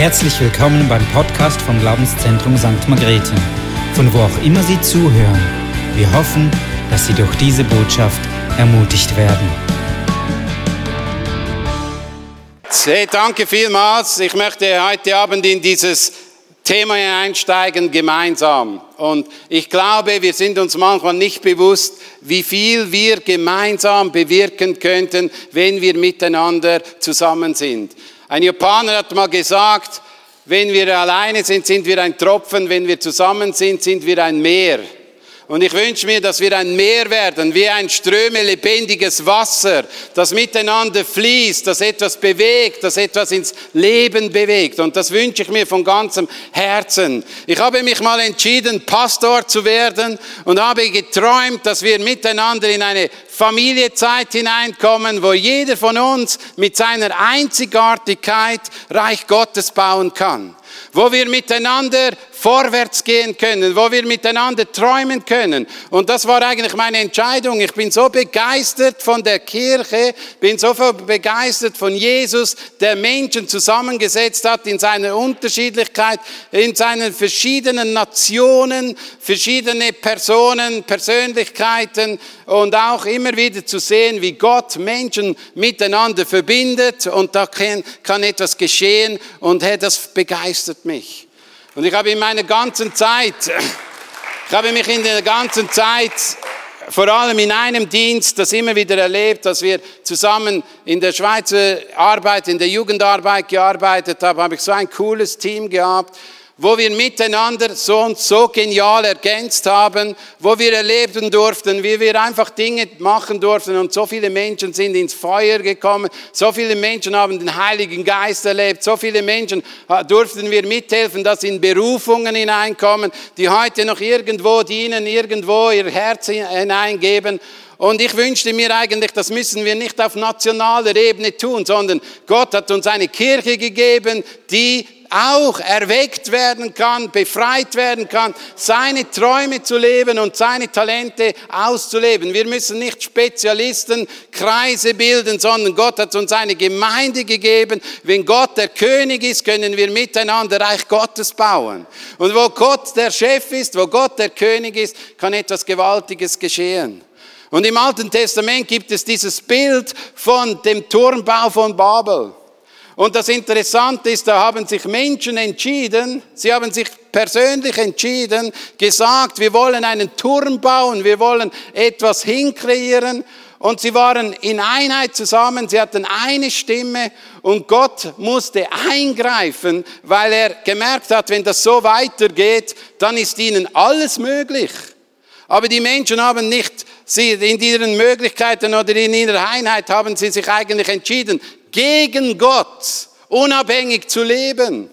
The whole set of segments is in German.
Herzlich willkommen beim Podcast vom Glaubenszentrum St. Margrethe, von wo auch immer Sie zuhören. Wir hoffen, dass Sie durch diese Botschaft ermutigt werden. Hey, danke vielmals. Ich möchte heute Abend in dieses Thema einsteigen, gemeinsam. Und ich glaube, wir sind uns manchmal nicht bewusst, wie viel wir gemeinsam bewirken könnten, wenn wir miteinander zusammen sind. Ein Japaner hat mal gesagt, wenn wir alleine sind, sind wir ein Tropfen, wenn wir zusammen sind, sind wir ein Meer. Und ich wünsche mir, dass wir ein Meer werden, wie ein Ströme lebendiges Wasser, das miteinander fließt, das etwas bewegt, das etwas ins Leben bewegt. Und das wünsche ich mir von ganzem Herzen. Ich habe mich mal entschieden, Pastor zu werden und habe geträumt, dass wir miteinander in eine Familiezeit hineinkommen, wo jeder von uns mit seiner Einzigartigkeit Reich Gottes bauen kann wo wir miteinander vorwärts gehen können, wo wir miteinander träumen können. Und das war eigentlich meine Entscheidung. Ich bin so begeistert von der Kirche, bin so begeistert von Jesus, der Menschen zusammengesetzt hat in seiner Unterschiedlichkeit, in seinen verschiedenen Nationen, verschiedene Personen, Persönlichkeiten und auch immer wieder zu sehen, wie Gott Menschen miteinander verbindet und da kann, etwas geschehen und hey, das begeistert mich. Und ich habe in meiner ganzen Zeit, ich habe mich in der ganzen Zeit vor allem in einem Dienst das immer wieder erlebt, dass wir zusammen in der Schweizer Arbeit, in der Jugendarbeit gearbeitet haben, habe ich so ein cooles Team gehabt wo wir miteinander so und so genial ergänzt haben, wo wir erleben durften, wie wir einfach Dinge machen durften und so viele Menschen sind ins Feuer gekommen, so viele Menschen haben den Heiligen Geist erlebt, so viele Menschen äh, durften wir mithelfen, dass in Berufungen hineinkommen, die heute noch irgendwo dienen, irgendwo ihr Herz hineingeben. Und ich wünschte mir eigentlich, das müssen wir nicht auf nationaler Ebene tun, sondern Gott hat uns eine Kirche gegeben, die auch erweckt werden kann, befreit werden kann, seine Träume zu leben und seine Talente auszuleben. Wir müssen nicht Spezialisten, Kreise bilden, sondern Gott hat uns eine Gemeinde gegeben. Wenn Gott der König ist, können wir miteinander Reich Gottes bauen. Und wo Gott der Chef ist, wo Gott der König ist, kann etwas Gewaltiges geschehen. Und im Alten Testament gibt es dieses Bild von dem Turmbau von Babel. Und das Interessante ist, da haben sich Menschen entschieden, sie haben sich persönlich entschieden, gesagt, wir wollen einen Turm bauen, wir wollen etwas hinkreieren. Und sie waren in Einheit zusammen, sie hatten eine Stimme und Gott musste eingreifen, weil er gemerkt hat, wenn das so weitergeht, dann ist ihnen alles möglich. Aber die Menschen haben nicht, sie in ihren Möglichkeiten oder in ihrer Einheit haben sie sich eigentlich entschieden, gegen Gott, unabhängig zu leben.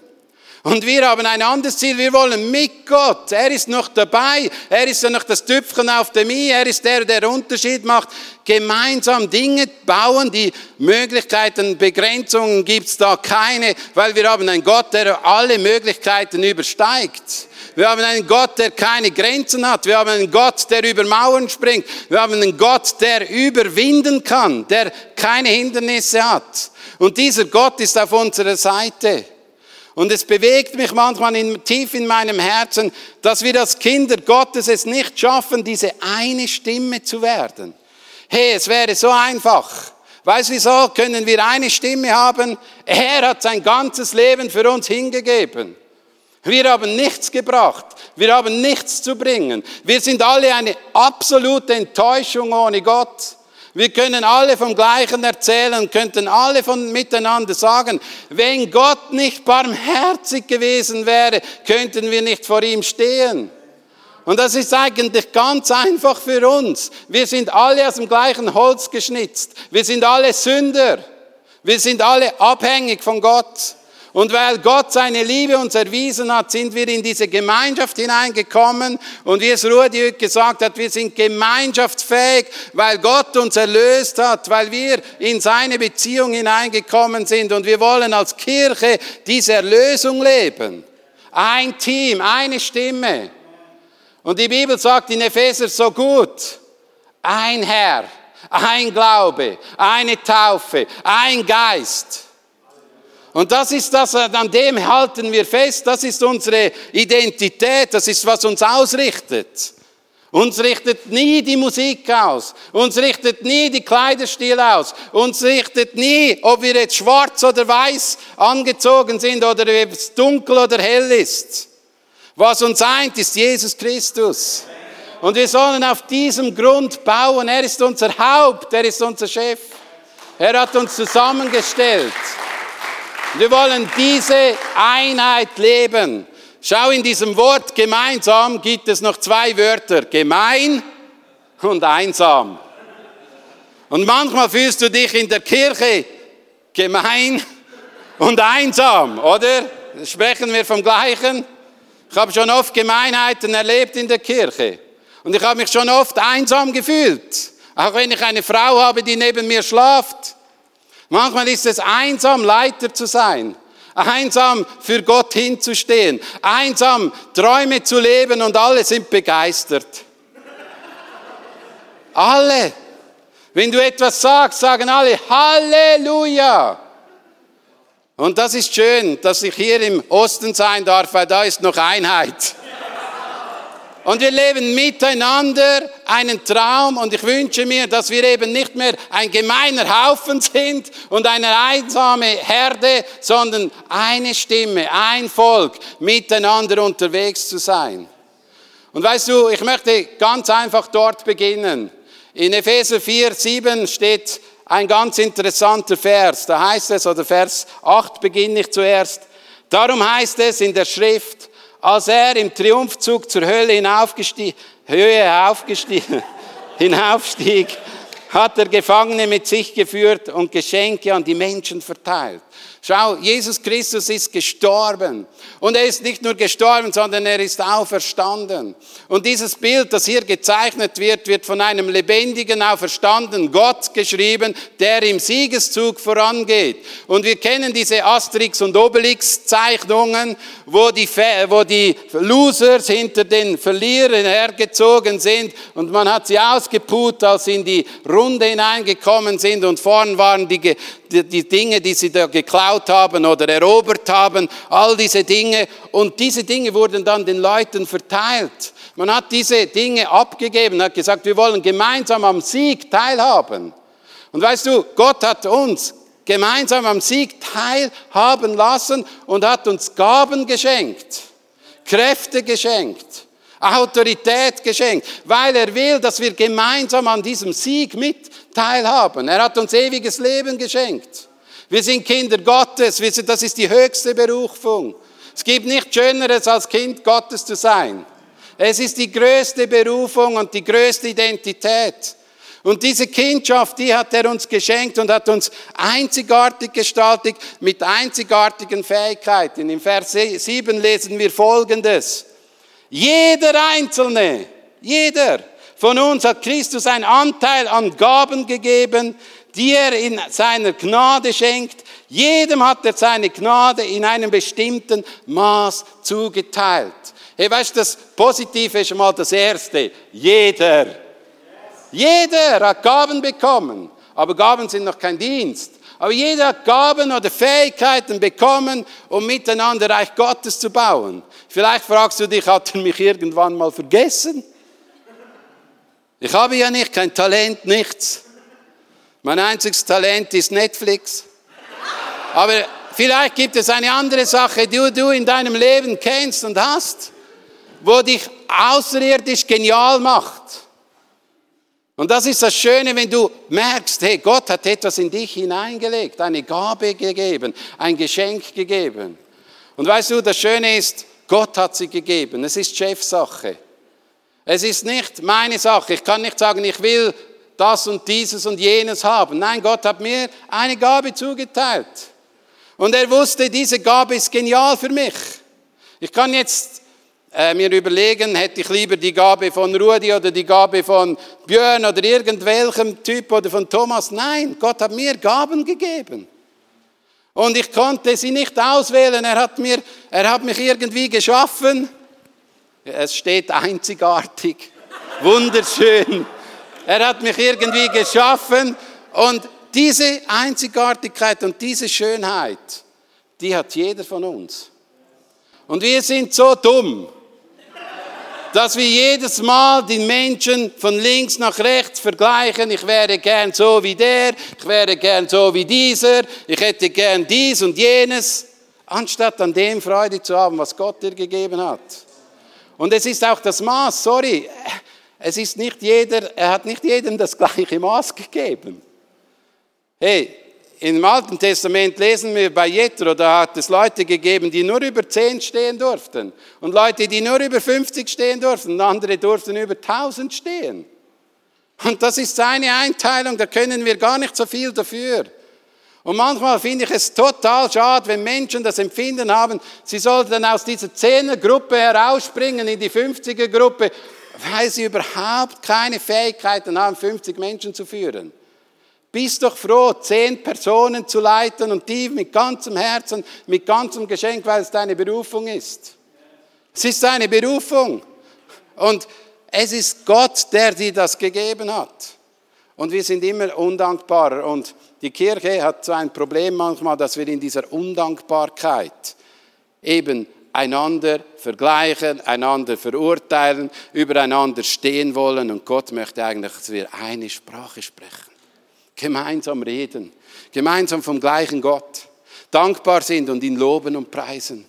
Und wir haben ein anderes Ziel, wir wollen mit Gott. Er ist noch dabei, er ist ja noch das Tüpfchen auf dem I, er ist der, der Unterschied macht. Gemeinsam Dinge bauen, die Möglichkeiten, Begrenzungen gibt's da keine, weil wir haben einen Gott, der alle Möglichkeiten übersteigt. Wir haben einen Gott, der keine Grenzen hat. Wir haben einen Gott, der über Mauern springt. Wir haben einen Gott, der überwinden kann, der keine Hindernisse hat. Und dieser Gott ist auf unserer Seite. Und es bewegt mich manchmal in, tief in meinem Herzen, dass wir als Kinder Gottes es nicht schaffen, diese eine Stimme zu werden. Hey, es wäre so einfach. Weißt du wieso? Können wir eine Stimme haben? Er hat sein ganzes Leben für uns hingegeben. Wir haben nichts gebracht. Wir haben nichts zu bringen. Wir sind alle eine absolute Enttäuschung ohne Gott. Wir können alle vom Gleichen erzählen, könnten alle von miteinander sagen, wenn Gott nicht barmherzig gewesen wäre, könnten wir nicht vor ihm stehen. Und das ist eigentlich ganz einfach für uns. Wir sind alle aus dem gleichen Holz geschnitzt. Wir sind alle Sünder. Wir sind alle abhängig von Gott. Und weil Gott seine Liebe uns erwiesen hat, sind wir in diese Gemeinschaft hineingekommen. Und wie es Rudi gesagt hat, wir sind gemeinschaftsfähig, weil Gott uns erlöst hat, weil wir in seine Beziehung hineingekommen sind. Und wir wollen als Kirche diese Erlösung leben. Ein Team, eine Stimme. Und die Bibel sagt in Epheser so gut, ein Herr, ein Glaube, eine Taufe, ein Geist. Und das ist das, an dem halten wir fest, das ist unsere Identität, das ist, was uns ausrichtet. Uns richtet nie die Musik aus. Uns richtet nie die Kleiderstil aus. Uns richtet nie, ob wir jetzt schwarz oder weiß angezogen sind oder ob es dunkel oder hell ist. Was uns eint, ist Jesus Christus. Und wir sollen auf diesem Grund bauen. Er ist unser Haupt, er ist unser Chef. Er hat uns zusammengestellt. Wir wollen diese Einheit leben. Schau, in diesem Wort gemeinsam gibt es noch zwei Wörter. Gemein und einsam. Und manchmal fühlst du dich in der Kirche gemein und einsam, oder? Sprechen wir vom Gleichen? Ich habe schon oft Gemeinheiten erlebt in der Kirche. Und ich habe mich schon oft einsam gefühlt. Auch wenn ich eine Frau habe, die neben mir schlaft. Manchmal ist es einsam, Leiter zu sein. Einsam für Gott hinzustehen. Einsam Träume zu leben und alle sind begeistert. Alle. Wenn du etwas sagst, sagen alle Halleluja. Und das ist schön, dass ich hier im Osten sein darf, weil da ist noch Einheit. Und wir leben miteinander einen Traum und ich wünsche mir, dass wir eben nicht mehr ein gemeiner Haufen sind und eine einsame Herde, sondern eine Stimme, ein Volk, miteinander unterwegs zu sein. Und weißt du, ich möchte ganz einfach dort beginnen. In Epheser 4, 7 steht ein ganz interessanter Vers. Da heißt es, oder Vers 8 beginne ich zuerst. Darum heißt es in der Schrift, als er im Triumphzug zur Hölle hinaufgestieg, Höhe aufgestiegen, hinaufstieg, hat er Gefangene mit sich geführt und Geschenke an die Menschen verteilt. Schau, Jesus Christus ist gestorben. Und er ist nicht nur gestorben, sondern er ist auferstanden. Und dieses Bild, das hier gezeichnet wird, wird von einem lebendigen, auferstandenen Gott geschrieben, der im Siegeszug vorangeht. Und wir kennen diese Asterix- und Obelix-Zeichnungen, wo die, wo die Losers hinter den Verlierern hergezogen sind und man hat sie ausgeput, als sie in die Runde hineingekommen sind und vorn waren die, die, die Dinge, die sie da geklaut haben oder erobert haben, all diese Dinge. Und diese Dinge wurden dann den Leuten verteilt. Man hat diese Dinge abgegeben, hat gesagt, wir wollen gemeinsam am Sieg teilhaben. Und weißt du, Gott hat uns gemeinsam am Sieg teilhaben lassen und hat uns Gaben geschenkt, Kräfte geschenkt. Autorität geschenkt, weil er will, dass wir gemeinsam an diesem Sieg mit teilhaben. Er hat uns ewiges Leben geschenkt. Wir sind Kinder Gottes, das ist die höchste Berufung. Es gibt nichts Schöneres als Kind Gottes zu sein. Es ist die größte Berufung und die größte Identität. Und diese Kindschaft, die hat er uns geschenkt und hat uns einzigartig gestaltet mit einzigartigen Fähigkeiten. Im Vers 7 lesen wir Folgendes. Jeder Einzelne, jeder von uns hat Christus einen Anteil an Gaben gegeben, die er in seiner Gnade schenkt. Jedem hat er seine Gnade in einem bestimmten Maß zugeteilt. Hey, weißt du, das Positive ist schon mal das Erste. Jeder. Jeder hat Gaben bekommen. Aber Gaben sind noch kein Dienst. Aber jeder hat Gaben oder Fähigkeiten bekommen, um miteinander Reich Gottes zu bauen. Vielleicht fragst du dich, hat er mich irgendwann mal vergessen? Ich habe ja nicht kein Talent, nichts. Mein einziges Talent ist Netflix. Aber vielleicht gibt es eine andere Sache, die du in deinem Leben kennst und hast, wo dich außerirdisch genial macht. Und das ist das Schöne, wenn du merkst, hey, Gott hat etwas in dich hineingelegt, eine Gabe gegeben, ein Geschenk gegeben. Und weißt du, das Schöne ist, Gott hat sie gegeben. Es ist Chefsache. Es ist nicht meine Sache. Ich kann nicht sagen, ich will das und dieses und jenes haben. Nein, Gott hat mir eine Gabe zugeteilt. Und er wusste, diese Gabe ist genial für mich. Ich kann jetzt äh, mir überlegen, hätte ich lieber die Gabe von Rudi oder die Gabe von Björn oder irgendwelchem Typ oder von Thomas. Nein, Gott hat mir Gaben gegeben. Und ich konnte sie nicht auswählen. Er hat, mir, er hat mich irgendwie geschaffen. Es steht einzigartig, wunderschön. Er hat mich irgendwie geschaffen. Und diese Einzigartigkeit und diese Schönheit, die hat jeder von uns. Und wir sind so dumm, dass wir jedes Mal die Menschen von links nach rechts vergleichen. Ich wäre gern so wie der, ich wäre gern so wie dieser, ich hätte gern dies und jenes, anstatt an dem Freude zu haben, was Gott dir gegeben hat. Und es ist auch das Maß, sorry, es ist nicht jeder, er hat nicht jedem das gleiche Maß gegeben. Hey, im Alten Testament lesen wir bei Jethro, da hat es Leute gegeben, die nur über 10 stehen durften und Leute, die nur über 50 stehen durften und andere durften über 1000 stehen. Und das ist seine Einteilung, da können wir gar nicht so viel dafür. Und manchmal finde ich es total schade, wenn Menschen das Empfinden haben, sie sollten aus dieser 10er Gruppe herausspringen in die 50er Gruppe, weil sie überhaupt keine Fähigkeiten haben, 50 Menschen zu führen. Bist doch froh, zehn Personen zu leiten und die mit ganzem Herzen, mit ganzem Geschenk, weil es deine Berufung ist. Es ist deine Berufung. Und es ist Gott, der dir das gegeben hat. Und wir sind immer undankbarer. Und die Kirche hat so ein Problem manchmal, dass wir in dieser Undankbarkeit eben einander vergleichen, einander verurteilen, übereinander stehen wollen. Und Gott möchte eigentlich, dass wir eine Sprache sprechen gemeinsam reden, gemeinsam vom gleichen Gott, dankbar sind und ihn loben und preisen.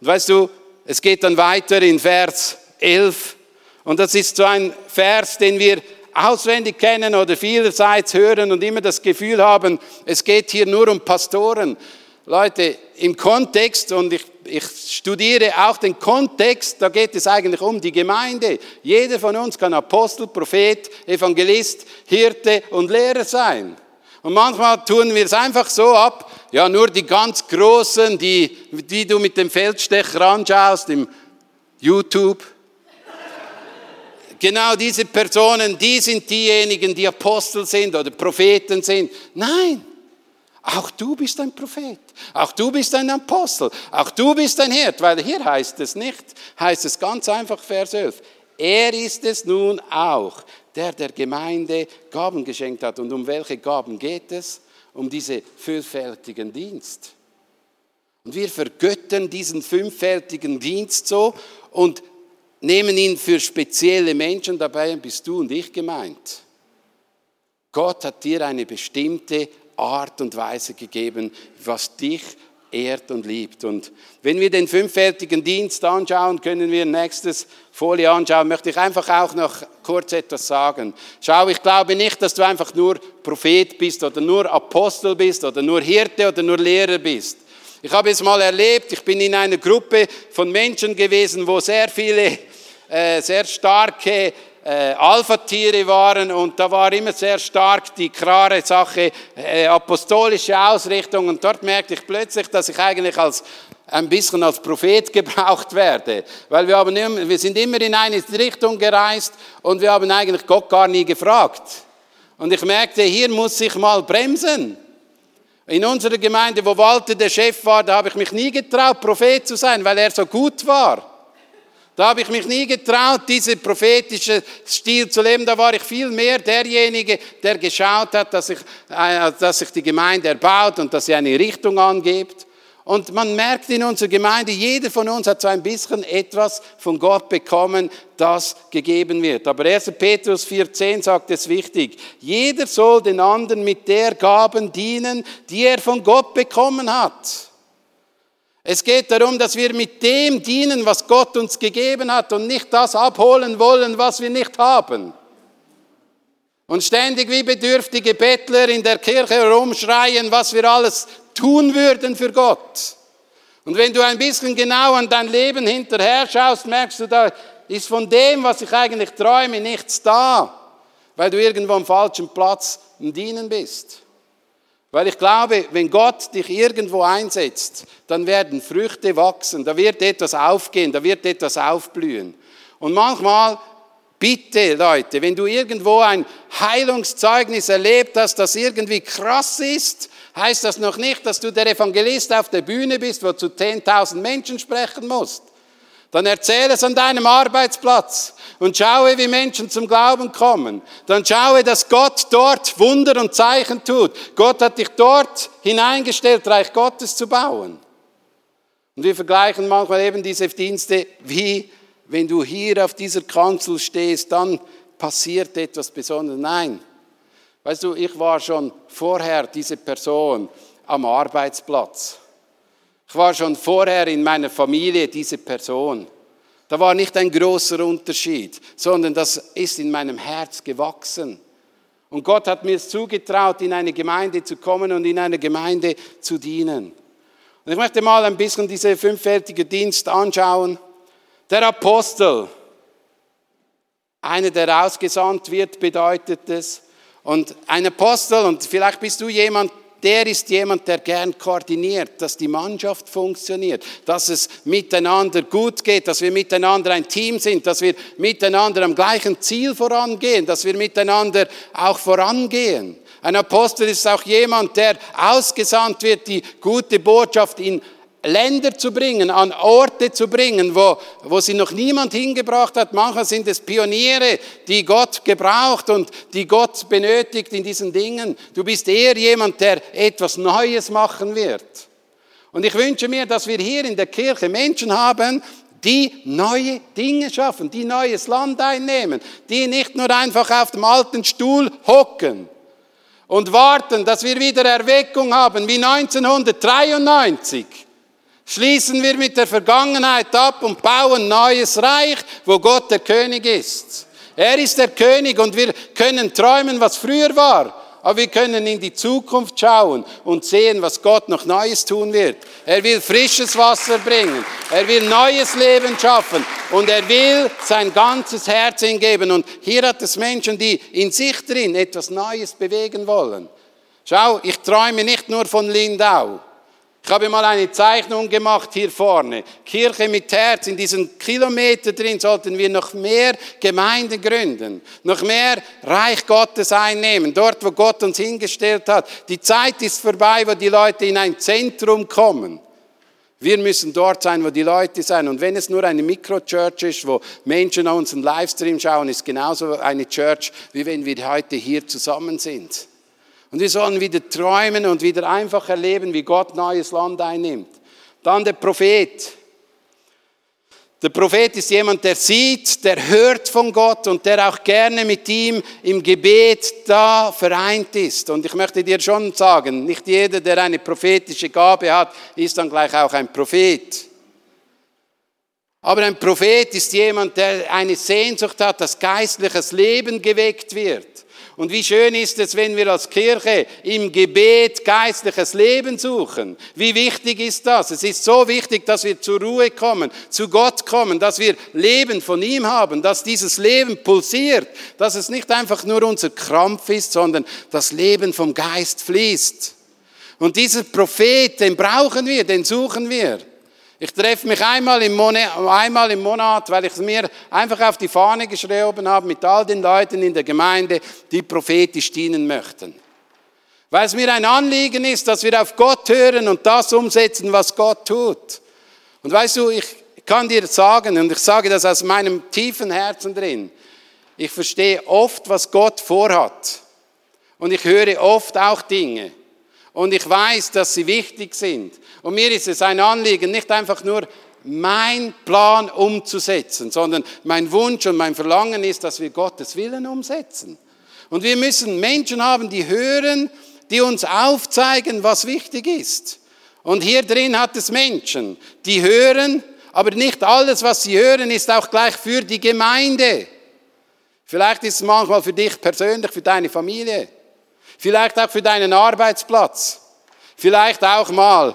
Und weißt du, es geht dann weiter in Vers 11 und das ist so ein Vers, den wir auswendig kennen oder vielerseits hören und immer das Gefühl haben, es geht hier nur um Pastoren. Leute, im Kontext, und ich, ich studiere auch den Kontext, da geht es eigentlich um die Gemeinde. Jeder von uns kann Apostel, Prophet, Evangelist, Hirte und Lehrer sein. Und manchmal tun wir es einfach so ab, ja, nur die ganz Großen, die, die du mit dem Feldstecher anschaust, im YouTube. Genau diese Personen, die sind diejenigen, die Apostel sind oder Propheten sind. Nein, auch du bist ein Prophet. Auch du bist ein Apostel. Auch du bist ein Hirt. Weil hier heißt es nicht, heißt es ganz einfach Vers 11. Er ist es nun auch, der der Gemeinde Gaben geschenkt hat. Und um welche Gaben geht es? Um diese vielfältigen Dienst. Und wir vergöttern diesen fünffältigen Dienst so und nehmen ihn für spezielle Menschen. Dabei bist du und ich gemeint. Gott hat dir eine bestimmte Art und Weise gegeben, was dich ehrt und liebt. Und wenn wir den fünffältigen Dienst anschauen, können wir nächstes Folie anschauen, möchte ich einfach auch noch kurz etwas sagen. Schau, ich glaube nicht, dass du einfach nur Prophet bist oder nur Apostel bist oder nur Hirte oder nur Lehrer bist. Ich habe es mal erlebt, ich bin in einer Gruppe von Menschen gewesen, wo sehr viele, äh, sehr starke äh, Alpha-Tiere waren und da war immer sehr stark die klare Sache, äh, apostolische Ausrichtung und dort merkte ich plötzlich, dass ich eigentlich als ein bisschen als Prophet gebraucht werde, weil wir, haben immer, wir sind immer in eine Richtung gereist und wir haben eigentlich Gott gar nie gefragt. Und ich merkte, hier muss ich mal bremsen. In unserer Gemeinde, wo Walter der Chef war, da habe ich mich nie getraut, Prophet zu sein, weil er so gut war. Da habe ich mich nie getraut, diesen prophetischen Stil zu leben. Da war ich viel mehr derjenige, der geschaut hat, dass sich, äh, dass sich die Gemeinde erbaut und dass sie eine Richtung angibt. Und man merkt in unserer Gemeinde, jeder von uns hat so ein bisschen etwas von Gott bekommen, das gegeben wird. Aber 1. Petrus 4,10 sagt es wichtig. Jeder soll den anderen mit der Gaben dienen, die er von Gott bekommen hat. Es geht darum, dass wir mit dem dienen, was Gott uns gegeben hat und nicht das abholen wollen, was wir nicht haben. Und ständig wie bedürftige Bettler in der Kirche herumschreien, was wir alles tun würden für Gott. Und wenn du ein bisschen genau an dein Leben hinterher schaust, merkst du, da ist von dem, was ich eigentlich träume, nichts da, weil du irgendwo am falschen Platz im Dienen bist. Weil ich glaube, wenn Gott dich irgendwo einsetzt, dann werden Früchte wachsen, da wird etwas aufgehen, da wird etwas aufblühen. Und manchmal, bitte Leute, wenn du irgendwo ein Heilungszeugnis erlebt hast, das irgendwie krass ist, heißt das noch nicht, dass du der Evangelist auf der Bühne bist, wo zu 10.000 Menschen sprechen musst. Dann erzähle es an deinem Arbeitsplatz und schaue, wie Menschen zum Glauben kommen. Dann schaue, dass Gott dort Wunder und Zeichen tut. Gott hat dich dort hineingestellt, Reich Gottes zu bauen. Und wir vergleichen manchmal eben diese Dienste wie, wenn du hier auf dieser Kanzel stehst, dann passiert etwas Besonderes. Nein. Weißt du, ich war schon vorher diese Person am Arbeitsplatz. Ich war schon vorher in meiner Familie diese Person. Da war nicht ein großer Unterschied, sondern das ist in meinem Herz gewachsen. Und Gott hat mir es zugetraut, in eine Gemeinde zu kommen und in einer Gemeinde zu dienen. Und ich möchte mal ein bisschen diese fünffältige Dienst anschauen. Der Apostel, einer, der ausgesandt wird, bedeutet es. Und ein Apostel, und vielleicht bist du jemand, der ist jemand, der gern koordiniert, dass die Mannschaft funktioniert, dass es miteinander gut geht, dass wir miteinander ein Team sind, dass wir miteinander am gleichen Ziel vorangehen, dass wir miteinander auch vorangehen. Ein Apostel ist auch jemand, der ausgesandt wird, die gute Botschaft in Länder zu bringen, an Orte zu bringen, wo, wo sie noch niemand hingebracht hat. Manchmal sind es Pioniere, die Gott gebraucht und die Gott benötigt in diesen Dingen. Du bist eher jemand, der etwas Neues machen wird. Und ich wünsche mir, dass wir hier in der Kirche Menschen haben, die neue Dinge schaffen, die neues Land einnehmen, die nicht nur einfach auf dem alten Stuhl hocken und warten, dass wir wieder Erweckung haben wie 1993 Schließen wir mit der Vergangenheit ab und bauen neues Reich, wo Gott der König ist. Er ist der König und wir können träumen, was früher war. Aber wir können in die Zukunft schauen und sehen, was Gott noch Neues tun wird. Er will frisches Wasser bringen. Er will neues Leben schaffen. Und er will sein ganzes Herz hingeben. Und hier hat es Menschen, die in sich drin etwas Neues bewegen wollen. Schau, ich träume nicht nur von Lindau. Ich habe mal eine Zeichnung gemacht hier vorne. Kirche mit Herz. In diesen Kilometer drin sollten wir noch mehr Gemeinden gründen, noch mehr Reich Gottes einnehmen, dort, wo Gott uns hingestellt hat. Die Zeit ist vorbei, wo die Leute in ein Zentrum kommen. Wir müssen dort sein, wo die Leute sind. Und wenn es nur eine Mikrochurch ist, wo Menschen auf unseren Livestream schauen, ist genauso eine Church, wie wenn wir heute hier zusammen sind. Und wir sollen wieder träumen und wieder einfach erleben, wie Gott neues Land einnimmt. Dann der Prophet. Der Prophet ist jemand, der sieht, der hört von Gott und der auch gerne mit ihm im Gebet da vereint ist. Und ich möchte dir schon sagen, nicht jeder, der eine prophetische Gabe hat, ist dann gleich auch ein Prophet. Aber ein Prophet ist jemand, der eine Sehnsucht hat, dass geistliches Leben geweckt wird. Und wie schön ist es, wenn wir als Kirche im Gebet geistliches Leben suchen. Wie wichtig ist das? Es ist so wichtig, dass wir zur Ruhe kommen, zu Gott kommen, dass wir Leben von ihm haben, dass dieses Leben pulsiert, dass es nicht einfach nur unser Krampf ist, sondern das Leben vom Geist fließt. Und dieser Prophet, den brauchen wir, den suchen wir. Ich treffe mich einmal im, Monat, einmal im Monat, weil ich es mir einfach auf die Fahne geschrieben habe mit all den Leuten in der Gemeinde, die prophetisch dienen möchten. Weil es mir ein Anliegen ist, dass wir auf Gott hören und das umsetzen, was Gott tut. Und weißt du, ich kann dir sagen, und ich sage das aus meinem tiefen Herzen drin, ich verstehe oft, was Gott vorhat. Und ich höre oft auch Dinge. Und ich weiß, dass sie wichtig sind. Und mir ist es ein Anliegen, nicht einfach nur mein Plan umzusetzen, sondern mein Wunsch und mein Verlangen ist, dass wir Gottes Willen umsetzen. Und wir müssen Menschen haben, die hören, die uns aufzeigen, was wichtig ist. Und hier drin hat es Menschen, die hören, aber nicht alles, was sie hören, ist auch gleich für die Gemeinde. Vielleicht ist es manchmal für dich persönlich, für deine Familie. Vielleicht auch für deinen Arbeitsplatz. Vielleicht auch mal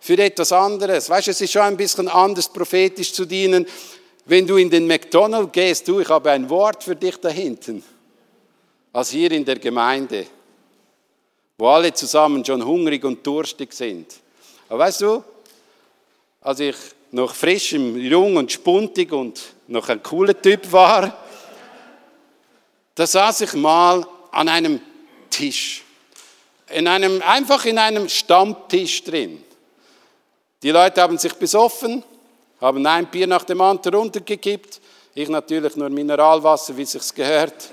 für etwas anderes. Weißt du, es ist schon ein bisschen anders, prophetisch zu dienen. Wenn du in den McDonald's gehst, du, ich habe ein Wort für dich da hinten, als hier in der Gemeinde, wo alle zusammen schon hungrig und durstig sind. Aber weißt du, als ich noch frisch, jung und spuntig und noch ein cooler Typ war, da saß ich mal an einem Tisch. In einem, einfach in einem Stammtisch drin. Die Leute haben sich besoffen, haben ein Bier nach dem anderen runtergekippt. Ich natürlich nur Mineralwasser, wie sich's gehört.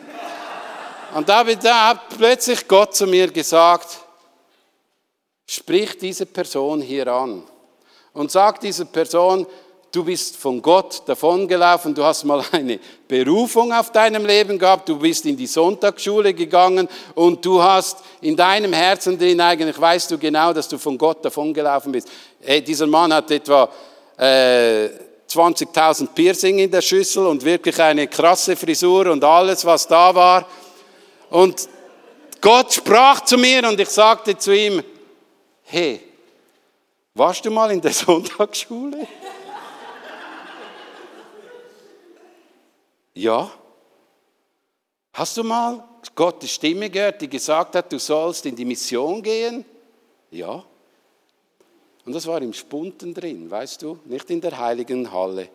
Und da hat plötzlich Gott zu mir gesagt, sprich diese Person hier an. und sagt dieser Person, du bist von Gott davongelaufen, du hast mal eine Berufung auf deinem Leben gehabt, du bist in die Sonntagsschule gegangen und du hast in deinem Herzen drin, eigentlich weißt du genau, dass du von Gott davongelaufen bist. Hey, dieser Mann hat etwa äh, 20.000 Piercing in der Schüssel und wirklich eine krasse Frisur und alles, was da war. Und Gott sprach zu mir und ich sagte zu ihm, hey, warst du mal in der Sonntagsschule? Ja. Hast du mal Gottes Stimme gehört, die gesagt hat, du sollst in die Mission gehen? Ja. Und das war im Spunten drin, weißt du, nicht in der heiligen Halle,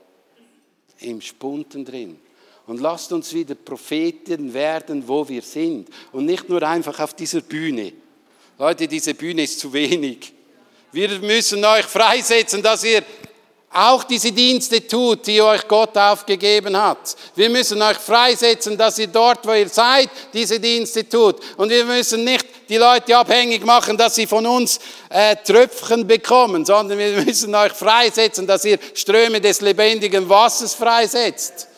im Spunten drin. Und lasst uns wieder Propheten werden, wo wir sind. Und nicht nur einfach auf dieser Bühne. Leute, diese Bühne ist zu wenig. Wir müssen euch freisetzen, dass ihr auch diese Dienste tut, die euch Gott aufgegeben hat. Wir müssen euch freisetzen, dass ihr dort, wo ihr seid, diese Dienste tut. Und wir müssen nicht die Leute abhängig machen, dass sie von uns äh, Tröpfchen bekommen, sondern wir müssen euch freisetzen, dass ihr Ströme des lebendigen Wassers freisetzt.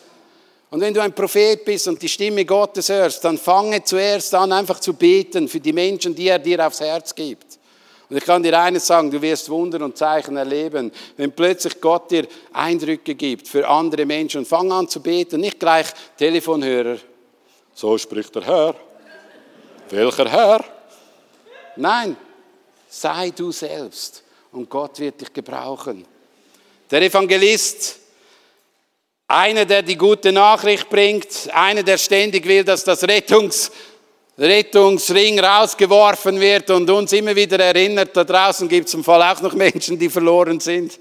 Und wenn du ein Prophet bist und die Stimme Gottes hörst, dann fange zuerst an, einfach zu beten für die Menschen, die er dir aufs Herz gibt. Und ich kann dir eines sagen, du wirst Wunder und Zeichen erleben, wenn plötzlich Gott dir Eindrücke gibt für andere Menschen. Und fang an zu beten, nicht gleich Telefonhörer. So spricht der Herr. Welcher Herr? Nein, sei du selbst und Gott wird dich gebrauchen. Der Evangelist, einer, der die gute Nachricht bringt, einer, der ständig will, dass das Rettungs Rettungsring rausgeworfen wird und uns immer wieder erinnert, da draußen gibt es im Fall auch noch Menschen, die verloren sind.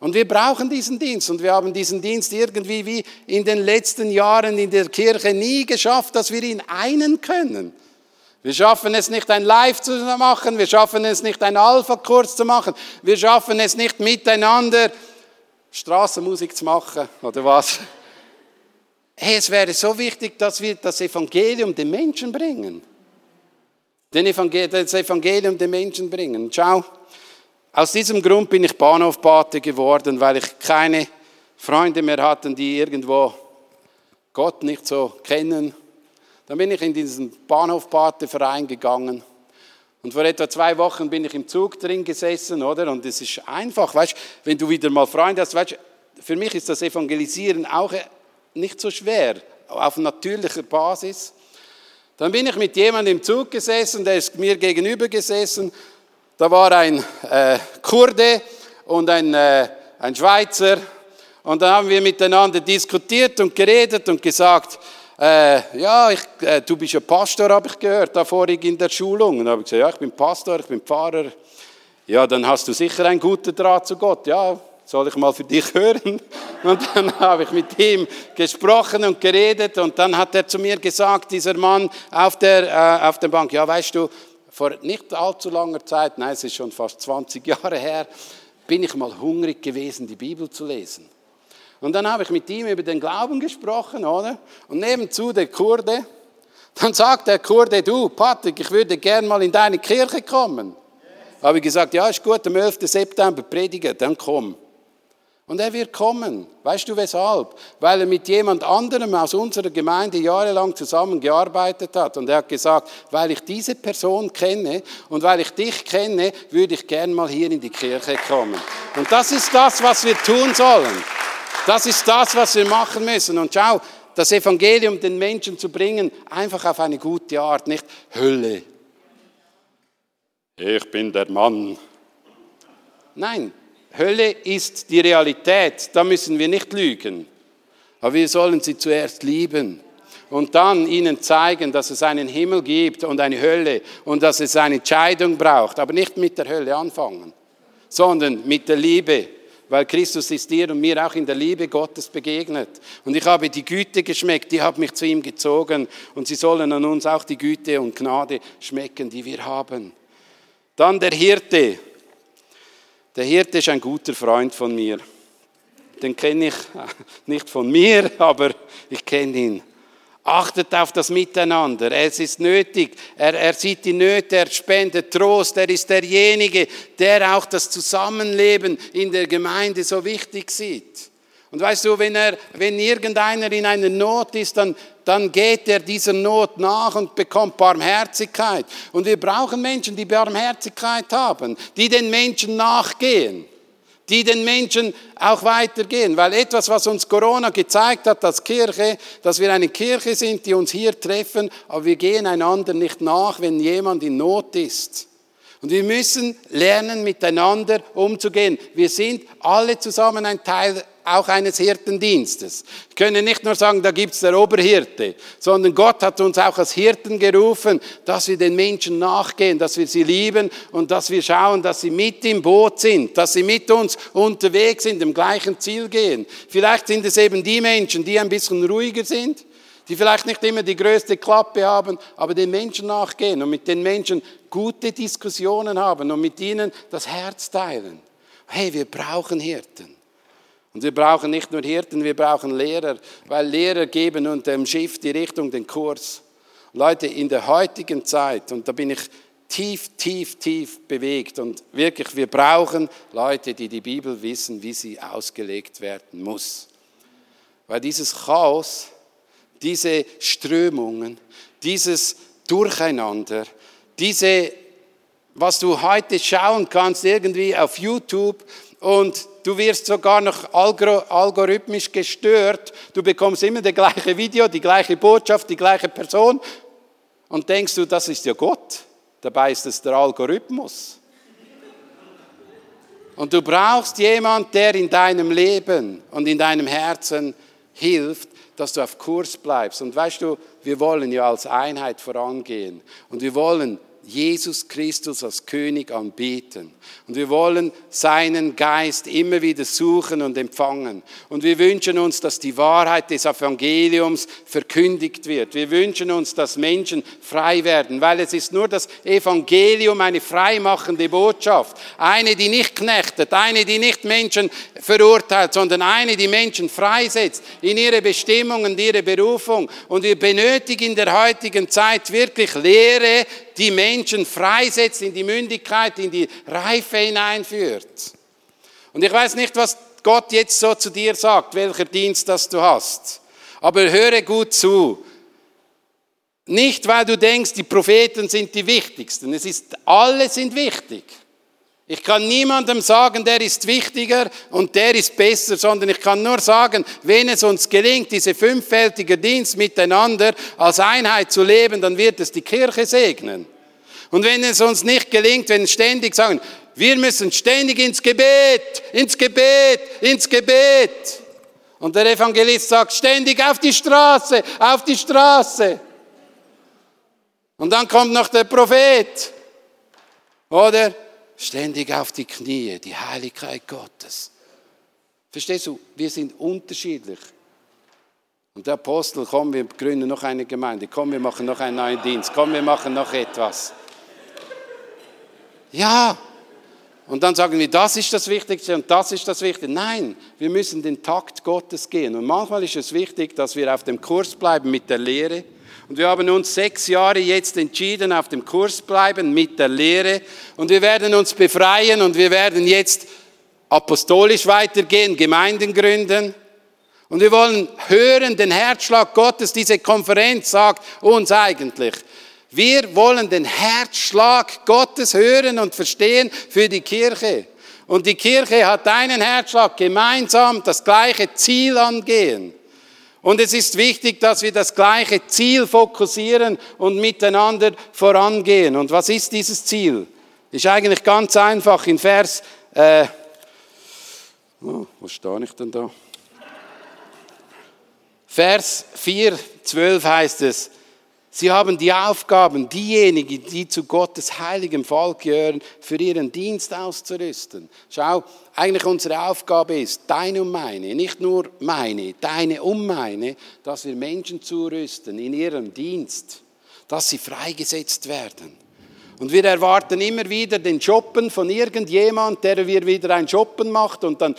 Und wir brauchen diesen Dienst und wir haben diesen Dienst irgendwie wie in den letzten Jahren in der Kirche nie geschafft, dass wir ihn einen können. Wir schaffen es nicht, ein Live zu machen, wir schaffen es nicht, ein Alpha-Kurs zu machen, wir schaffen es nicht, miteinander Straßenmusik zu machen, oder was? Hey, es wäre so wichtig, dass wir das Evangelium den Menschen bringen. Den Evangel das Evangelium den Menschen bringen. Schau, aus diesem Grund bin ich Bahnhofpate geworden, weil ich keine Freunde mehr hatte, die irgendwo Gott nicht so kennen. Dann bin ich in diesen Bahnhofpateverein gegangen. Und vor etwa zwei Wochen bin ich im Zug drin gesessen, oder? Und es ist einfach, weißt, wenn du wieder mal Freunde hast, weißt, für mich ist das Evangelisieren auch nicht so schwer, auf natürlicher Basis. Dann bin ich mit jemandem im Zug gesessen, der ist mir gegenüber gesessen. Da war ein äh, Kurde und ein, äh, ein Schweizer. Und dann haben wir miteinander diskutiert und geredet und gesagt, äh, ja, ich, äh, du bist ja Pastor, habe ich gehört, da vorig in der Schulung. Und habe ich gesagt, ja, ich bin Pastor, ich bin Pfarrer. Ja, dann hast du sicher einen guten Draht zu Gott. Ja, soll ich mal für dich hören? Und dann habe ich mit ihm gesprochen und geredet und dann hat er zu mir gesagt, dieser Mann auf der, äh, auf der Bank, ja weißt du, vor nicht allzu langer Zeit, nein, es ist schon fast 20 Jahre her, bin ich mal hungrig gewesen, die Bibel zu lesen. Und dann habe ich mit ihm über den Glauben gesprochen, oder? Und nebenzu der Kurde. Dann sagt der Kurde, du Patrick, ich würde gern mal in deine Kirche kommen. Habe ich gesagt, ja, ist gut, am 11. September predigen, dann komm. Und er wird kommen. Weißt du weshalb? Weil er mit jemand anderem aus unserer Gemeinde jahrelang zusammengearbeitet hat. Und er hat gesagt, weil ich diese Person kenne und weil ich dich kenne, würde ich gern mal hier in die Kirche kommen. Und das ist das, was wir tun sollen. Das ist das, was wir machen müssen. Und schau, das Evangelium den Menschen zu bringen, einfach auf eine gute Art, nicht Hölle. Ich bin der Mann. Nein, Hölle ist die Realität, da müssen wir nicht lügen. Aber wir sollen sie zuerst lieben und dann ihnen zeigen, dass es einen Himmel gibt und eine Hölle und dass es eine Entscheidung braucht. Aber nicht mit der Hölle anfangen, sondern mit der Liebe, weil Christus ist dir und mir auch in der Liebe Gottes begegnet. Und ich habe die Güte geschmeckt, die hat mich zu ihm gezogen und sie sollen an uns auch die Güte und Gnade schmecken, die wir haben. Dann der Hirte, der Hirte ist ein guter Freund von mir. Den kenne ich nicht von mir, aber ich kenne ihn. Achtet auf das Miteinander. Es ist nötig. Er, er sieht die Nöte, er spendet Trost. Er ist derjenige, der auch das Zusammenleben in der Gemeinde so wichtig sieht. Und weißt du, wenn, er, wenn irgendeiner in einer Not ist, dann, dann geht er dieser Not nach und bekommt Barmherzigkeit. Und wir brauchen Menschen, die Barmherzigkeit haben, die den Menschen nachgehen die den Menschen auch weitergehen. Weil etwas, was uns Corona gezeigt hat als Kirche, dass wir eine Kirche sind, die uns hier treffen, aber wir gehen einander nicht nach, wenn jemand in Not ist. Und wir müssen lernen, miteinander umzugehen. Wir sind alle zusammen ein Teil auch eines Hirtendienstes. Wir können nicht nur sagen, da gibt's der Oberhirte, sondern Gott hat uns auch als Hirten gerufen, dass wir den Menschen nachgehen, dass wir sie lieben und dass wir schauen, dass sie mit im Boot sind, dass sie mit uns unterwegs sind, im gleichen Ziel gehen. Vielleicht sind es eben die Menschen, die ein bisschen ruhiger sind, die vielleicht nicht immer die größte Klappe haben, aber den Menschen nachgehen und mit den Menschen gute Diskussionen haben und mit ihnen das Herz teilen. Hey, wir brauchen Hirten. Und wir brauchen nicht nur Hirten, wir brauchen Lehrer, weil Lehrer geben uns dem Schiff die Richtung, den Kurs. Leute, in der heutigen Zeit, und da bin ich tief, tief, tief bewegt und wirklich, wir brauchen Leute, die die Bibel wissen, wie sie ausgelegt werden muss. Weil dieses Chaos, diese Strömungen, dieses Durcheinander, diese, was du heute schauen kannst, irgendwie auf YouTube und du wirst sogar noch algorithmisch gestört. Du bekommst immer das gleiche Video, die gleiche Botschaft, die gleiche Person und denkst du, das ist ja Gott. Dabei ist es der Algorithmus. Und du brauchst jemanden, der in deinem Leben und in deinem Herzen hilft, dass du auf Kurs bleibst. Und weißt du, wir wollen ja als Einheit vorangehen. Und wir wollen Jesus Christus als König anbeten. Und wir wollen seinen Geist immer wieder suchen und empfangen. Und wir wünschen uns, dass die Wahrheit des Evangeliums verkündigt wird. Wir wünschen uns, dass Menschen frei werden, weil es ist nur das Evangelium eine freimachende Botschaft. Eine, die nicht knechtet, eine, die nicht Menschen verurteilt, sondern eine, die Menschen freisetzt in ihre Bestimmung und ihre Berufung. Und wir benötigen in der heutigen Zeit wirklich Lehre, die Menschen freisetzt in die Mündigkeit, in die Reife hineinführt. Und ich weiß nicht, was Gott jetzt so zu dir sagt, welcher Dienst das du hast. Aber höre gut zu. Nicht, weil du denkst, die Propheten sind die wichtigsten. Es ist, alle sind wichtig. Ich kann niemandem sagen, der ist wichtiger und der ist besser, sondern ich kann nur sagen, wenn es uns gelingt, diese fünffältige Dienst miteinander als Einheit zu leben, dann wird es die Kirche segnen. Und wenn es uns nicht gelingt, wenn ständig sagen, wir müssen ständig ins Gebet, ins Gebet, ins Gebet. Und der Evangelist sagt ständig auf die Straße, auf die Straße. Und dann kommt noch der Prophet. Oder? Ständig auf die Knie, die Heiligkeit Gottes. Verstehst du? Wir sind unterschiedlich. Und der Apostel, komm, wir gründen noch eine Gemeinde, komm, wir machen noch einen neuen Dienst, komm, wir machen noch etwas. Ja, und dann sagen wir, das ist das Wichtigste und das ist das Wichtigste. Nein, wir müssen den Takt Gottes gehen. Und manchmal ist es wichtig, dass wir auf dem Kurs bleiben mit der Lehre und wir haben uns sechs Jahre jetzt entschieden, auf dem Kurs bleiben mit der Lehre. Und wir werden uns befreien und wir werden jetzt apostolisch weitergehen, Gemeinden gründen. Und wir wollen hören den Herzschlag Gottes. Diese Konferenz sagt uns eigentlich, wir wollen den Herzschlag Gottes hören und verstehen für die Kirche. Und die Kirche hat einen Herzschlag, gemeinsam das gleiche Ziel angehen. Und es ist wichtig, dass wir das gleiche Ziel fokussieren und miteinander vorangehen. Und was ist dieses Ziel? Ist eigentlich ganz einfach in Vers, äh, oh, wo stehe ich denn da? Vers 4, 12 heißt es, Sie haben die Aufgaben, diejenigen, die zu Gottes heiligem Volk gehören, für ihren Dienst auszurüsten. Schau, eigentlich unsere Aufgabe ist, deine und meine, nicht nur meine, deine und meine, dass wir Menschen zurüsten in ihrem Dienst, dass sie freigesetzt werden. Und wir erwarten immer wieder den Shoppen von irgendjemand, der wir wieder ein Shoppen macht und dann,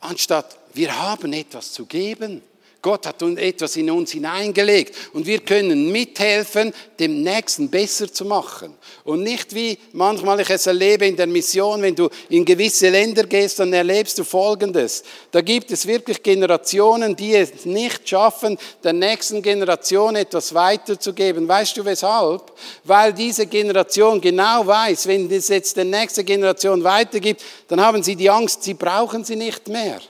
anstatt wir haben etwas zu geben. Gott hat etwas in uns hineingelegt und wir können mithelfen, dem Nächsten besser zu machen. Und nicht wie manchmal ich es erlebe in der Mission, wenn du in gewisse Länder gehst, dann erlebst du Folgendes. Da gibt es wirklich Generationen, die es nicht schaffen, der nächsten Generation etwas weiterzugeben. Weißt du weshalb? Weil diese Generation genau weiß, wenn es jetzt der nächste Generation weitergibt, dann haben sie die Angst, sie brauchen sie nicht mehr.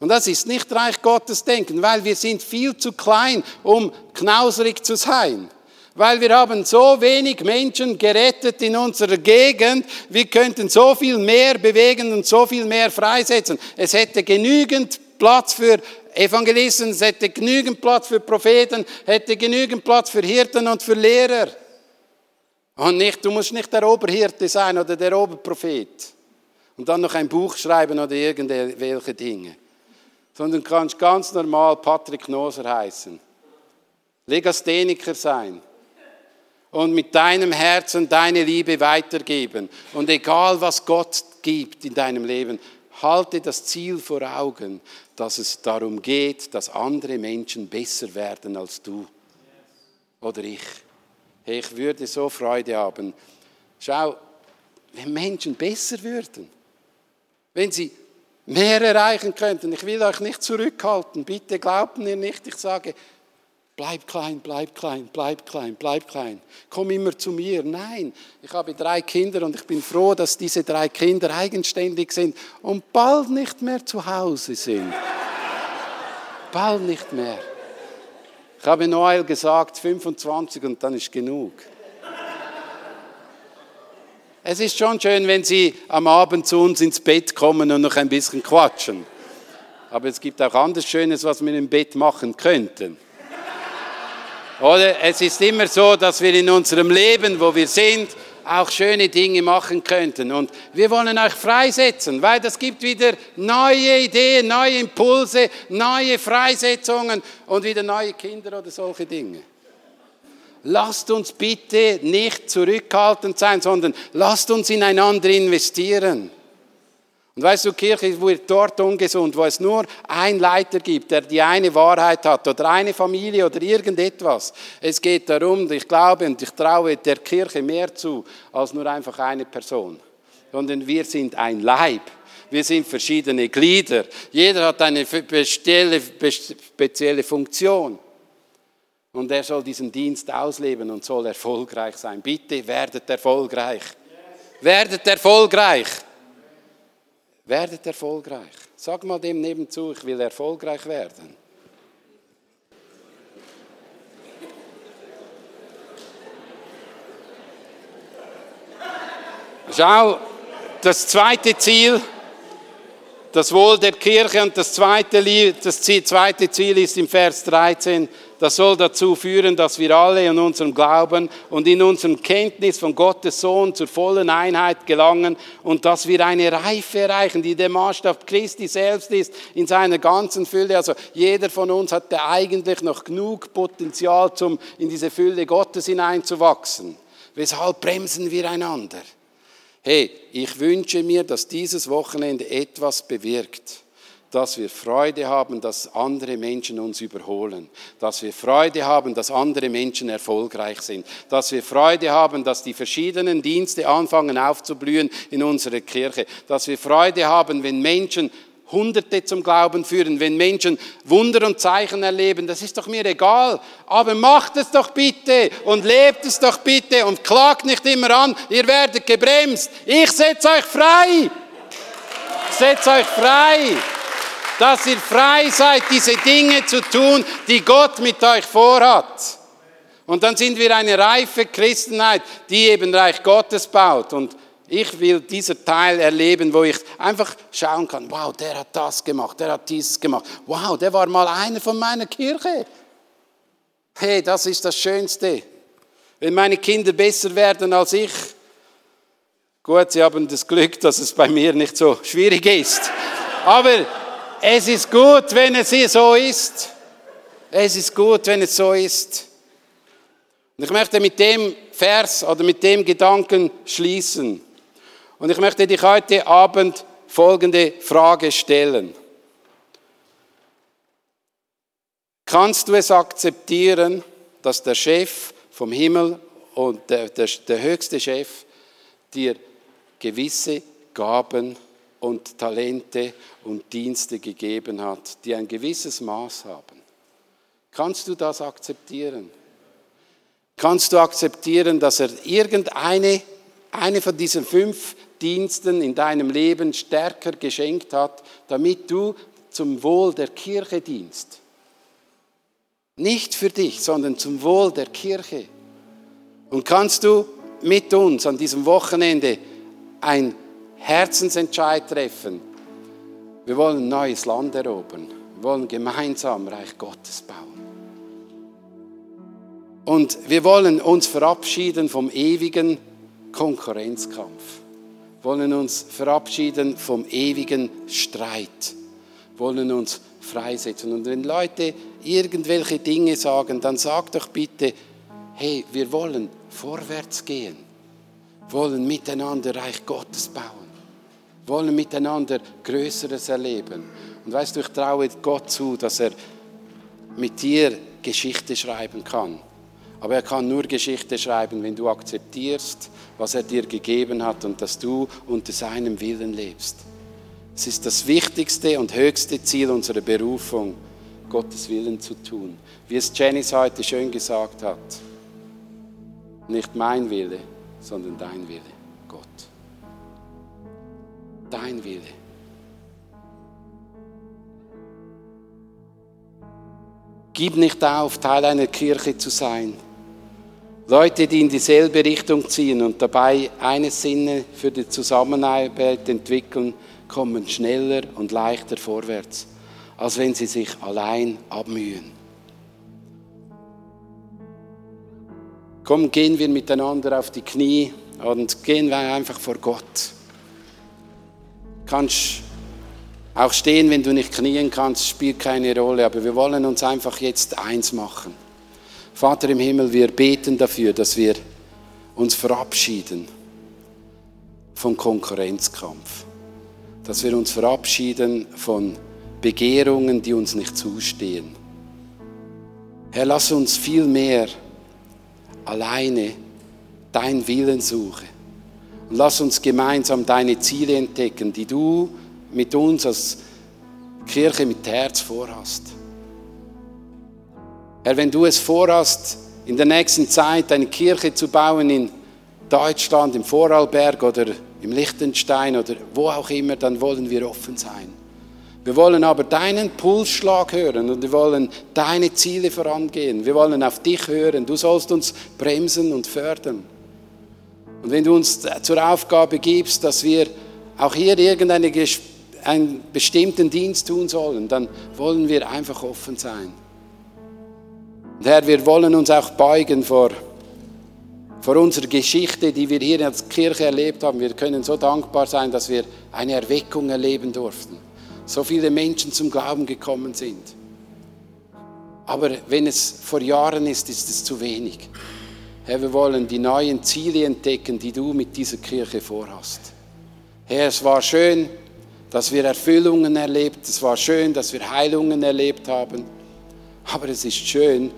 Und das ist nicht Reich Gottes Denken, weil wir sind viel zu klein, um knauserig zu sein. Weil wir haben so wenig Menschen gerettet in unserer Gegend, wir könnten so viel mehr bewegen und so viel mehr freisetzen. Es hätte genügend Platz für Evangelisten, es hätte genügend Platz für Propheten, hätte genügend Platz für Hirten und für Lehrer. Und nicht, du musst nicht der Oberhirte sein oder der Oberprophet und dann noch ein Buch schreiben oder irgendwelche Dinge sondern kannst ganz normal Patrick Noser heißen. Legastheniker sein. Und mit deinem Herzen deine Liebe weitergeben. Und egal was Gott gibt in deinem Leben, halte das Ziel vor Augen, dass es darum geht, dass andere Menschen besser werden als du oder ich. Ich würde so Freude haben. Schau, wenn Menschen besser würden, wenn sie mehr erreichen könnten. Ich will euch nicht zurückhalten. Bitte glaubt mir nicht. Ich sage, bleib klein, bleib klein, bleib klein, bleib klein. Komm immer zu mir. Nein, ich habe drei Kinder und ich bin froh, dass diese drei Kinder eigenständig sind und bald nicht mehr zu Hause sind. bald nicht mehr. Ich habe Noel gesagt, 25 und dann ist genug. Es ist schon schön, wenn Sie am Abend zu uns ins Bett kommen und noch ein bisschen quatschen. Aber es gibt auch anderes Schönes, was wir im Bett machen könnten. Oder es ist immer so, dass wir in unserem Leben, wo wir sind, auch schöne Dinge machen könnten. Und wir wollen euch freisetzen, weil das gibt wieder neue Ideen, neue Impulse, neue Freisetzungen und wieder neue Kinder oder solche Dinge. Lasst uns bitte nicht zurückhaltend sein, sondern lasst uns ineinander investieren. Und weißt du, Kirche wird dort ungesund, wo es nur einen Leiter gibt, der die eine Wahrheit hat oder eine Familie oder irgendetwas. Es geht darum, ich glaube und ich traue der Kirche mehr zu als nur einfach eine Person, sondern wir sind ein Leib. Wir sind verschiedene Glieder. Jeder hat eine spezielle Funktion. Und er soll diesen Dienst ausleben und soll erfolgreich sein. Bitte werdet erfolgreich. Werdet erfolgreich. Werdet erfolgreich. Sag mal dem nebenzu, ich will erfolgreich werden. Schau, das zweite Ziel, das Wohl der Kirche und das zweite, das zweite Ziel ist im Vers 13, das soll dazu führen, dass wir alle in unserem Glauben und in unserem Kenntnis von Gottes Sohn zur vollen Einheit gelangen und dass wir eine Reife erreichen, die der Maßstab Christi selbst ist, in seiner ganzen Fülle. Also jeder von uns hat eigentlich noch genug Potenzial, um in diese Fülle Gottes hineinzuwachsen. Weshalb bremsen wir einander? Hey, ich wünsche mir, dass dieses Wochenende etwas bewirkt dass wir Freude haben, dass andere Menschen uns überholen, dass wir Freude haben, dass andere Menschen erfolgreich sind, dass wir Freude haben, dass die verschiedenen Dienste anfangen aufzublühen in unserer Kirche, dass wir Freude haben, wenn Menschen Hunderte zum Glauben führen, wenn Menschen Wunder und Zeichen erleben, das ist doch mir egal. Aber macht es doch bitte und lebt es doch bitte und klagt nicht immer an, ihr werdet gebremst. Ich setze euch frei. Ich setze euch frei dass ihr frei seid, diese Dinge zu tun, die Gott mit euch vorhat. Und dann sind wir eine reife Christenheit, die eben Reich Gottes baut. Und ich will dieser Teil erleben, wo ich einfach schauen kann, wow, der hat das gemacht, der hat dieses gemacht. Wow, der war mal einer von meiner Kirche. Hey, das ist das Schönste. Wenn meine Kinder besser werden als ich, gut, sie haben das Glück, dass es bei mir nicht so schwierig ist. Aber es ist gut, wenn es so ist. Es ist gut, wenn es so ist. Und ich möchte mit dem Vers oder mit dem Gedanken schließen. Und ich möchte dich heute Abend folgende Frage stellen. Kannst du es akzeptieren, dass der Chef vom Himmel und der, der, der höchste Chef dir gewisse Gaben und Talente und Dienste gegeben hat, die ein gewisses Maß haben? Kannst du das akzeptieren? Kannst du akzeptieren, dass er irgendeine eine von diesen fünf Diensten in deinem Leben stärker geschenkt hat, damit du zum Wohl der Kirche dienst? Nicht für dich, sondern zum Wohl der Kirche. Und kannst du mit uns an diesem Wochenende ein Herzensentscheid treffen? Wir wollen ein neues Land erobern. Wir wollen gemeinsam Reich Gottes bauen. Und wir wollen uns verabschieden vom ewigen Konkurrenzkampf. Wollen uns verabschieden vom ewigen Streit. Wollen uns freisetzen. Und wenn Leute irgendwelche Dinge sagen, dann sag doch bitte, hey, wir wollen vorwärts gehen, wollen miteinander Reich Gottes bauen, wollen miteinander Größeres erleben. Und weißt du, ich traue Gott zu, dass er mit dir Geschichte schreiben kann. Aber er kann nur Geschichte schreiben, wenn du akzeptierst, was er dir gegeben hat und dass du unter seinem Willen lebst. Es ist das wichtigste und höchste Ziel unserer Berufung, Gottes Willen zu tun. Wie es Janice heute schön gesagt hat. Nicht mein Wille, sondern dein Wille, Gott. Dein Wille. Gib nicht auf, Teil einer Kirche zu sein. Leute, die in dieselbe Richtung ziehen und dabei eine Sinne für die Zusammenarbeit entwickeln, kommen schneller und leichter vorwärts, als wenn sie sich allein abmühen. Komm, gehen wir miteinander auf die Knie und gehen wir einfach vor Gott. Kannst auch stehen, wenn du nicht knien kannst, spielt keine Rolle, aber wir wollen uns einfach jetzt eins machen. Vater im Himmel, wir beten dafür, dass wir uns verabschieden vom Konkurrenzkampf dass wir uns verabschieden von Begehrungen, die uns nicht zustehen. Herr, lass uns viel mehr alleine dein Willen suchen. Und lass uns gemeinsam deine Ziele entdecken, die du mit uns als Kirche mit Herz vorhast. Herr, wenn du es vorhast, in der nächsten Zeit eine Kirche zu bauen in Deutschland, im Vorarlberg oder im Liechtenstein oder wo auch immer, dann wollen wir offen sein. Wir wollen aber deinen Pulsschlag hören und wir wollen deine Ziele vorangehen. Wir wollen auf dich hören. Du sollst uns bremsen und fördern. Und wenn du uns zur Aufgabe gibst, dass wir auch hier irgendeinen einen bestimmten Dienst tun sollen, dann wollen wir einfach offen sein. Und Herr, wir wollen uns auch beugen vor vor unserer Geschichte, die wir hier als Kirche erlebt haben. Wir können so dankbar sein, dass wir eine Erweckung erleben durften. So viele Menschen zum Glauben gekommen sind. Aber wenn es vor Jahren ist, ist es zu wenig. Herr, wir wollen die neuen Ziele entdecken, die du mit dieser Kirche vorhast. Herr, es war schön, dass wir Erfüllungen erlebt, es war schön, dass wir Heilungen erlebt haben. Aber es ist schön,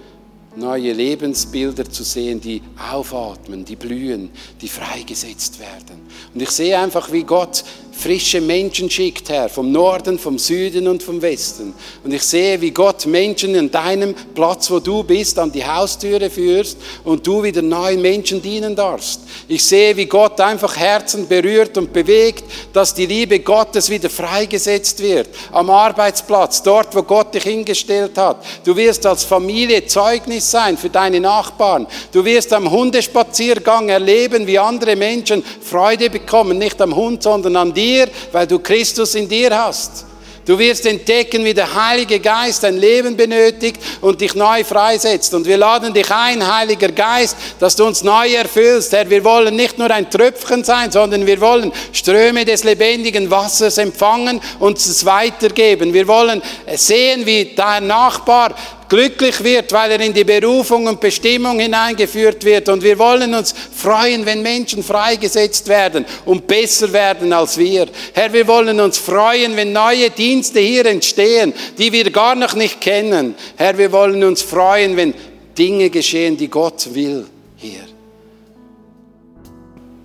neue Lebensbilder zu sehen, die aufatmen, die blühen, die freigesetzt werden. Und ich sehe einfach, wie Gott frische Menschen schickt, Herr, vom Norden, vom Süden und vom Westen. Und ich sehe, wie Gott Menschen an deinem Platz, wo du bist, an die Haustüre führst und du wieder neuen Menschen dienen darfst. Ich sehe, wie Gott einfach Herzen berührt und bewegt, dass die Liebe Gottes wieder freigesetzt wird. Am Arbeitsplatz, dort, wo Gott dich hingestellt hat. Du wirst als Familie Zeugnis sein für deine Nachbarn. Du wirst am Hundespaziergang erleben, wie andere Menschen Freude bekommen, nicht am Hund, sondern an dir dir, weil du Christus in dir hast. Du wirst entdecken, wie der Heilige Geist dein Leben benötigt und dich neu freisetzt. Und wir laden dich ein, Heiliger Geist, dass du uns neu erfüllst. Herr, wir wollen nicht nur ein Tröpfchen sein, sondern wir wollen Ströme des lebendigen Wassers empfangen und es weitergeben. Wir wollen sehen, wie dein Nachbar glücklich wird, weil er in die Berufung und Bestimmung hineingeführt wird. Und wir wollen uns freuen, wenn Menschen freigesetzt werden und besser werden als wir. Herr, wir wollen uns freuen, wenn neue Dienste hier entstehen, die wir gar noch nicht kennen. Herr, wir wollen uns freuen, wenn Dinge geschehen, die Gott will hier.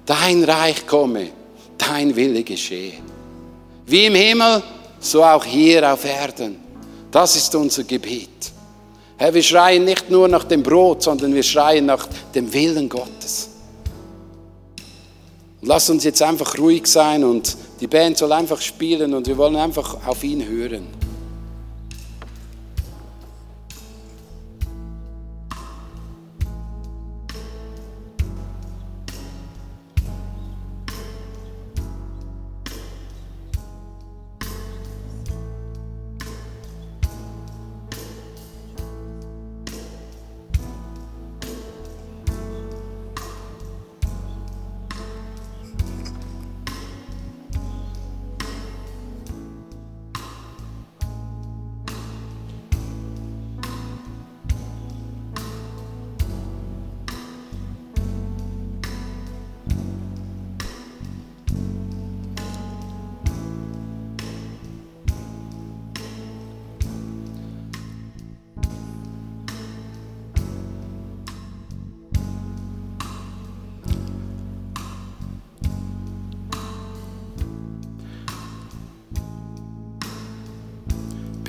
Dein Reich komme, dein Wille geschehe. Wie im Himmel, so auch hier auf Erden. Das ist unser Gebet. Herr, wir schreien nicht nur nach dem Brot, sondern wir schreien nach dem Willen Gottes. Lass uns jetzt einfach ruhig sein und die Band soll einfach spielen und wir wollen einfach auf ihn hören.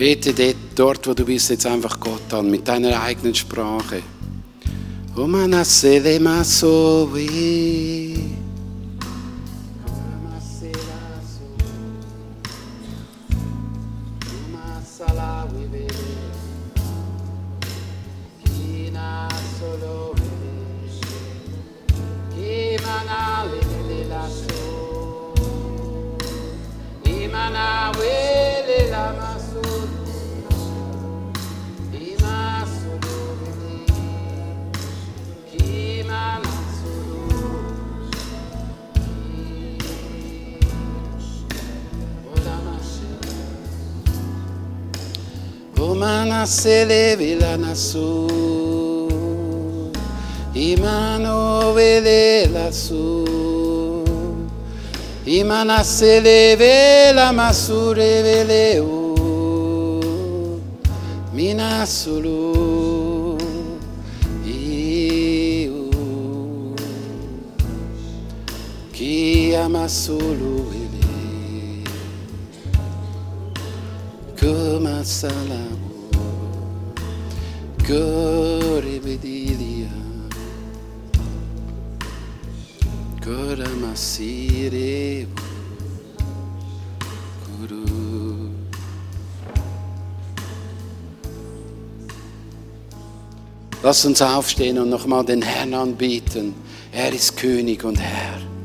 Bete dort, wo du bist, jetzt einfach Gott an, mit deiner eigenen Sprache. Omanasele masowe. Mana seleve Masele Vilanasu, Imano Vedelasu, Imanasele Vela Masure Veleu, Minasulu. Ki amasulu ele, kumasalamu. Come salam Goribedilia Goramasire Guru Lass uns aufstehen und nochmal den Herrn anbieten. Er ist König und Herr.